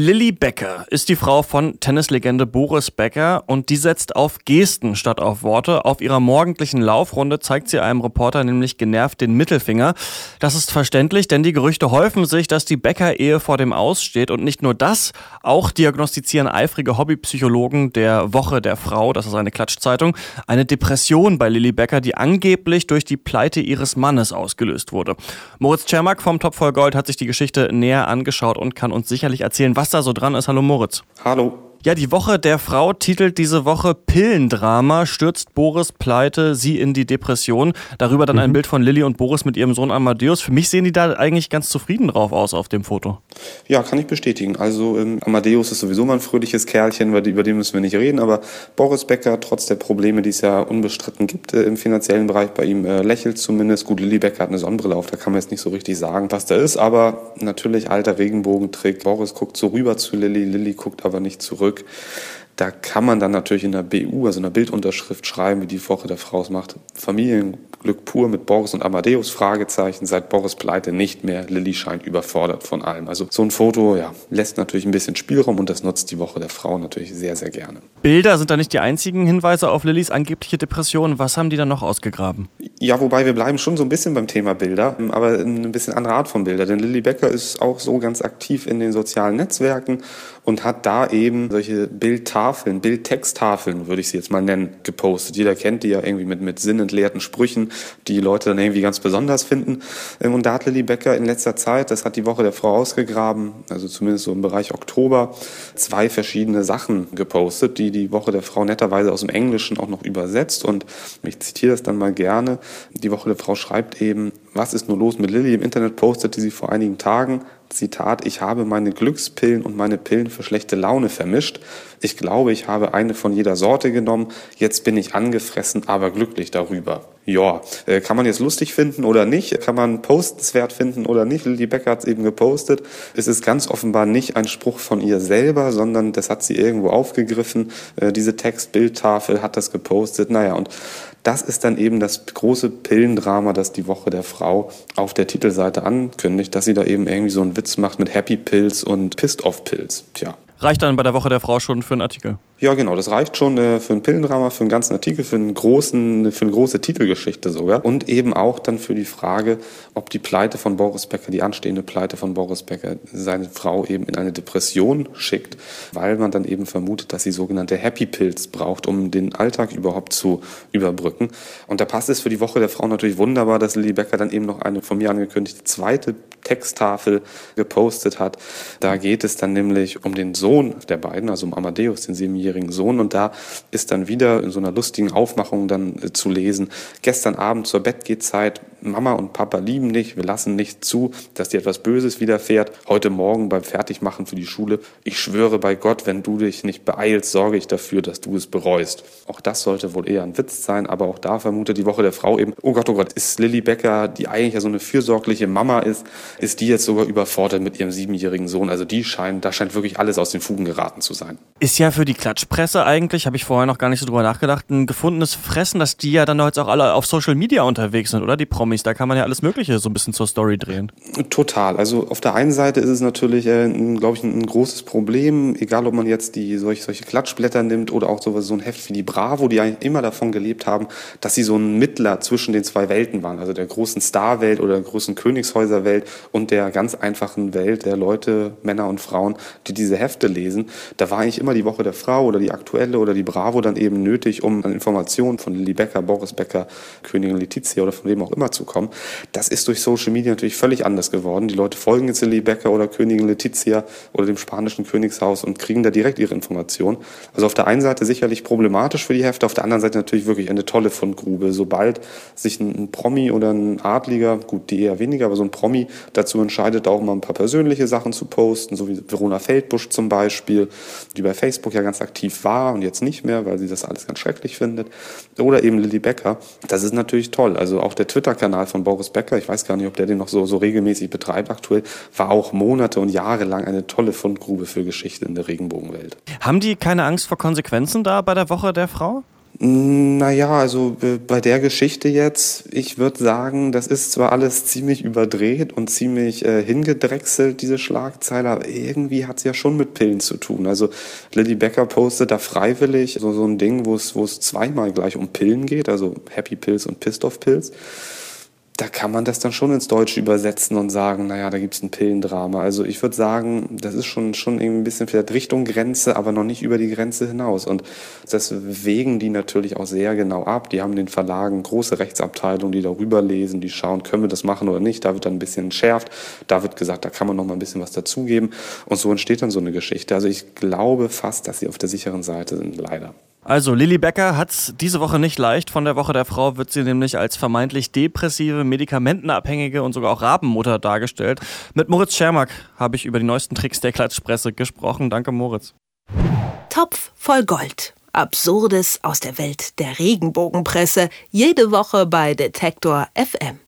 Lilly Becker ist die Frau von Tennislegende Boris Becker und die setzt auf Gesten statt auf Worte. Auf ihrer morgendlichen Laufrunde zeigt sie einem Reporter nämlich genervt den Mittelfinger. Das ist verständlich, denn die Gerüchte häufen sich, dass die Becker-Ehe vor dem Aussteht. Und nicht nur das, auch diagnostizieren eifrige Hobbypsychologen der Woche der Frau, das ist eine Klatschzeitung, eine Depression bei Lilly Becker, die angeblich durch die Pleite ihres Mannes ausgelöst wurde. Moritz Czermak vom Top voll Gold hat sich die Geschichte näher angeschaut und kann uns sicherlich erzählen, was da so dran ist. Hallo Moritz. Hallo. Ja, die Woche der Frau titelt diese Woche Pillendrama, stürzt Boris pleite, sie in die Depression. Darüber dann mhm. ein Bild von Lilly und Boris mit ihrem Sohn Amadeus. Für mich sehen die da eigentlich ganz zufrieden drauf aus auf dem Foto. Ja, kann ich bestätigen. Also ähm, Amadeus ist sowieso mal ein fröhliches Kerlchen, über, über den müssen wir nicht reden. Aber Boris Becker, trotz der Probleme, die es ja unbestritten gibt äh, im finanziellen Bereich bei ihm, äh, lächelt zumindest. Gut, Lilly Becker hat eine Sonnenbrille auf, da kann man jetzt nicht so richtig sagen, was da ist. Aber natürlich alter Regenbogentrick. Boris guckt so rüber zu Lilly, Lilly guckt aber nicht zurück. Da kann man dann natürlich in der BU, also in der Bildunterschrift schreiben, wie die Woche der Frau es macht. Familienglück pur mit Boris und Amadeus, Fragezeichen, seit Boris pleite nicht mehr. Lilly scheint überfordert von allem. Also so ein Foto, ja, lässt natürlich ein bisschen Spielraum und das nutzt die Woche der Frau natürlich sehr, sehr gerne. Bilder sind da nicht die einzigen Hinweise auf Lillys angebliche Depression. Was haben die dann noch ausgegraben? Ja, wobei wir bleiben schon so ein bisschen beim Thema Bilder, aber eine bisschen andere Art von Bilder. Denn Lilly Becker ist auch so ganz aktiv in den sozialen Netzwerken und hat da eben solche Bildtafeln, Bildtexttafeln, würde ich sie jetzt mal nennen, gepostet. Jeder kennt die ja irgendwie mit, mit sinnentleerten Sprüchen, die die Leute dann irgendwie ganz besonders finden. Ähm, und da hat Lilly Becker in letzter Zeit, das hat die Woche der Frau ausgegraben, also zumindest so im Bereich Oktober, zwei verschiedene Sachen gepostet, die die Woche der Frau netterweise aus dem Englischen auch noch übersetzt. Und ich zitiere das dann mal gerne. Die Woche der Frau schreibt eben, was ist nur los mit Lilly? Im Internet postete sie vor einigen Tagen, Zitat, ich habe meine Glückspillen und meine Pillen für schlechte Laune vermischt. Ich glaube, ich habe eine von jeder Sorte genommen. Jetzt bin ich angefressen, aber glücklich darüber. Ja, äh, kann man jetzt lustig finden oder nicht? Kann man postenswert finden oder nicht? Lilly Becker hat es eben gepostet. Es ist ganz offenbar nicht ein Spruch von ihr selber, sondern das hat sie irgendwo aufgegriffen. Äh, diese Textbildtafel hat das gepostet. Naja, und das ist dann eben das große Pillendrama, das die Woche der Frau auf der Titelseite ankündigt, dass sie da eben irgendwie so einen Witz macht mit Happy Pills und Pissed Off Pills. Tja. Reicht dann bei der Woche der Frau schon für einen Artikel? Ja, genau, das reicht schon äh, für ein Pillendrama, für einen ganzen Artikel, für, einen großen, für eine große Titelgeschichte sogar. Und eben auch dann für die Frage, ob die Pleite von Boris Becker, die anstehende Pleite von Boris Becker, seine Frau eben in eine Depression schickt, weil man dann eben vermutet, dass sie sogenannte Happy Pills braucht, um den Alltag überhaupt zu überbrücken. Und da passt es für die Woche der Frau natürlich wunderbar, dass Lilly Becker dann eben noch eine von mir angekündigte zweite Texttafel gepostet hat. Da geht es dann nämlich um den Sohn der beiden, also um Amadeus, den siebenjährigen Sohn. Und da ist dann wieder in so einer lustigen Aufmachung dann äh, zu lesen, gestern Abend zur Bettgehzeit, Mama und Papa lieben dich, wir lassen nicht zu, dass dir etwas Böses widerfährt. Heute Morgen beim Fertigmachen für die Schule, ich schwöre bei Gott, wenn du dich nicht beeilst, sorge ich dafür, dass du es bereust. Auch das sollte wohl eher ein Witz sein, aber auch da vermutet die Woche der Frau eben, oh Gott, oh Gott, ist Lilly Becker, die eigentlich ja so eine fürsorgliche Mama ist, ist die jetzt sogar überfordert mit ihrem siebenjährigen Sohn. Also die scheint, da scheint wirklich alles aus den Fugen geraten zu sein. Ist ja für die Klatsch Klatschpresse eigentlich, habe ich vorher noch gar nicht so drüber nachgedacht, ein gefundenes Fressen, dass die ja dann jetzt auch alle auf Social Media unterwegs sind, oder? Die Promis, da kann man ja alles Mögliche so ein bisschen zur Story drehen. Total. Also auf der einen Seite ist es natürlich, äh, glaube ich, ein, ein, großes Problem, egal ob man jetzt die solche, solche Klatschblätter nimmt oder auch sowas, so ein Heft wie die Bravo, die eigentlich immer davon gelebt haben, dass sie so ein Mittler zwischen den zwei Welten waren, also der großen Starwelt oder der großen Königshäuserwelt und der ganz einfachen Welt der Leute, Männer und Frauen, die diese Hefte lesen. Da war eigentlich immer die Woche der Frau oder die aktuelle oder die Bravo dann eben nötig, um an Informationen von Lilly Becker, Boris Becker, Königin Letizia oder von wem auch immer zu kommen. Das ist durch Social Media natürlich völlig anders geworden. Die Leute folgen jetzt Lilly Becker oder Königin Letizia oder dem spanischen Königshaus und kriegen da direkt ihre Informationen. Also auf der einen Seite sicherlich problematisch für die Hefte, auf der anderen Seite natürlich wirklich eine tolle Fundgrube. Sobald sich ein, Promi oder ein Adliger, gut, die eher weniger, aber so ein Promi dazu entscheidet, auch mal ein paar persönliche Sachen zu posten, so wie Verona Feldbusch zum Beispiel, die bei Facebook ja ganz aktiv war und jetzt nicht mehr, weil sie das alles ganz schrecklich findet. Oder eben Lilly Becker. Das ist natürlich toll. Also auch der Twitter-Kanal von Boris Becker, ich weiß gar nicht, ob der den noch so, so regelmäßig betreibt aktuell, war auch Monate und Jahre lang eine tolle Fundgrube für Geschichte in der Regenbogenwelt. Haben die keine Angst vor Konsequenzen da bei der Woche der Frau? Naja, also bei der Geschichte jetzt, ich würde sagen, das ist zwar alles ziemlich überdreht und ziemlich äh, hingedrechselt, diese Schlagzeile, aber irgendwie hat es ja schon mit Pillen zu tun. Also Lilly Becker postet da freiwillig so, so ein Ding, wo es wo es zweimal gleich um Pillen geht, also Happy Pills und Pissed Off Pills da kann man das dann schon ins Deutsche übersetzen und sagen, naja, da gibt's ein Pillendrama. Also ich würde sagen, das ist schon, schon irgendwie ein bisschen vielleicht Richtung Grenze, aber noch nicht über die Grenze hinaus. Und das wägen die natürlich auch sehr genau ab. Die haben den Verlagen große Rechtsabteilungen, die darüber lesen, die schauen, können wir das machen oder nicht. Da wird dann ein bisschen entschärft. Da wird gesagt, da kann man noch mal ein bisschen was dazugeben. Und so entsteht dann so eine Geschichte. Also ich glaube fast, dass sie auf der sicheren Seite sind, leider. Also Lilly Becker hat's diese Woche nicht leicht. Von der Woche der Frau wird sie nämlich als vermeintlich depressive, medikamentenabhängige und sogar auch Rabenmutter dargestellt. Mit Moritz Schermack habe ich über die neuesten Tricks der Klatschpresse gesprochen. Danke, Moritz. Topf voll Gold. Absurdes aus der Welt der Regenbogenpresse. Jede Woche bei Detektor FM.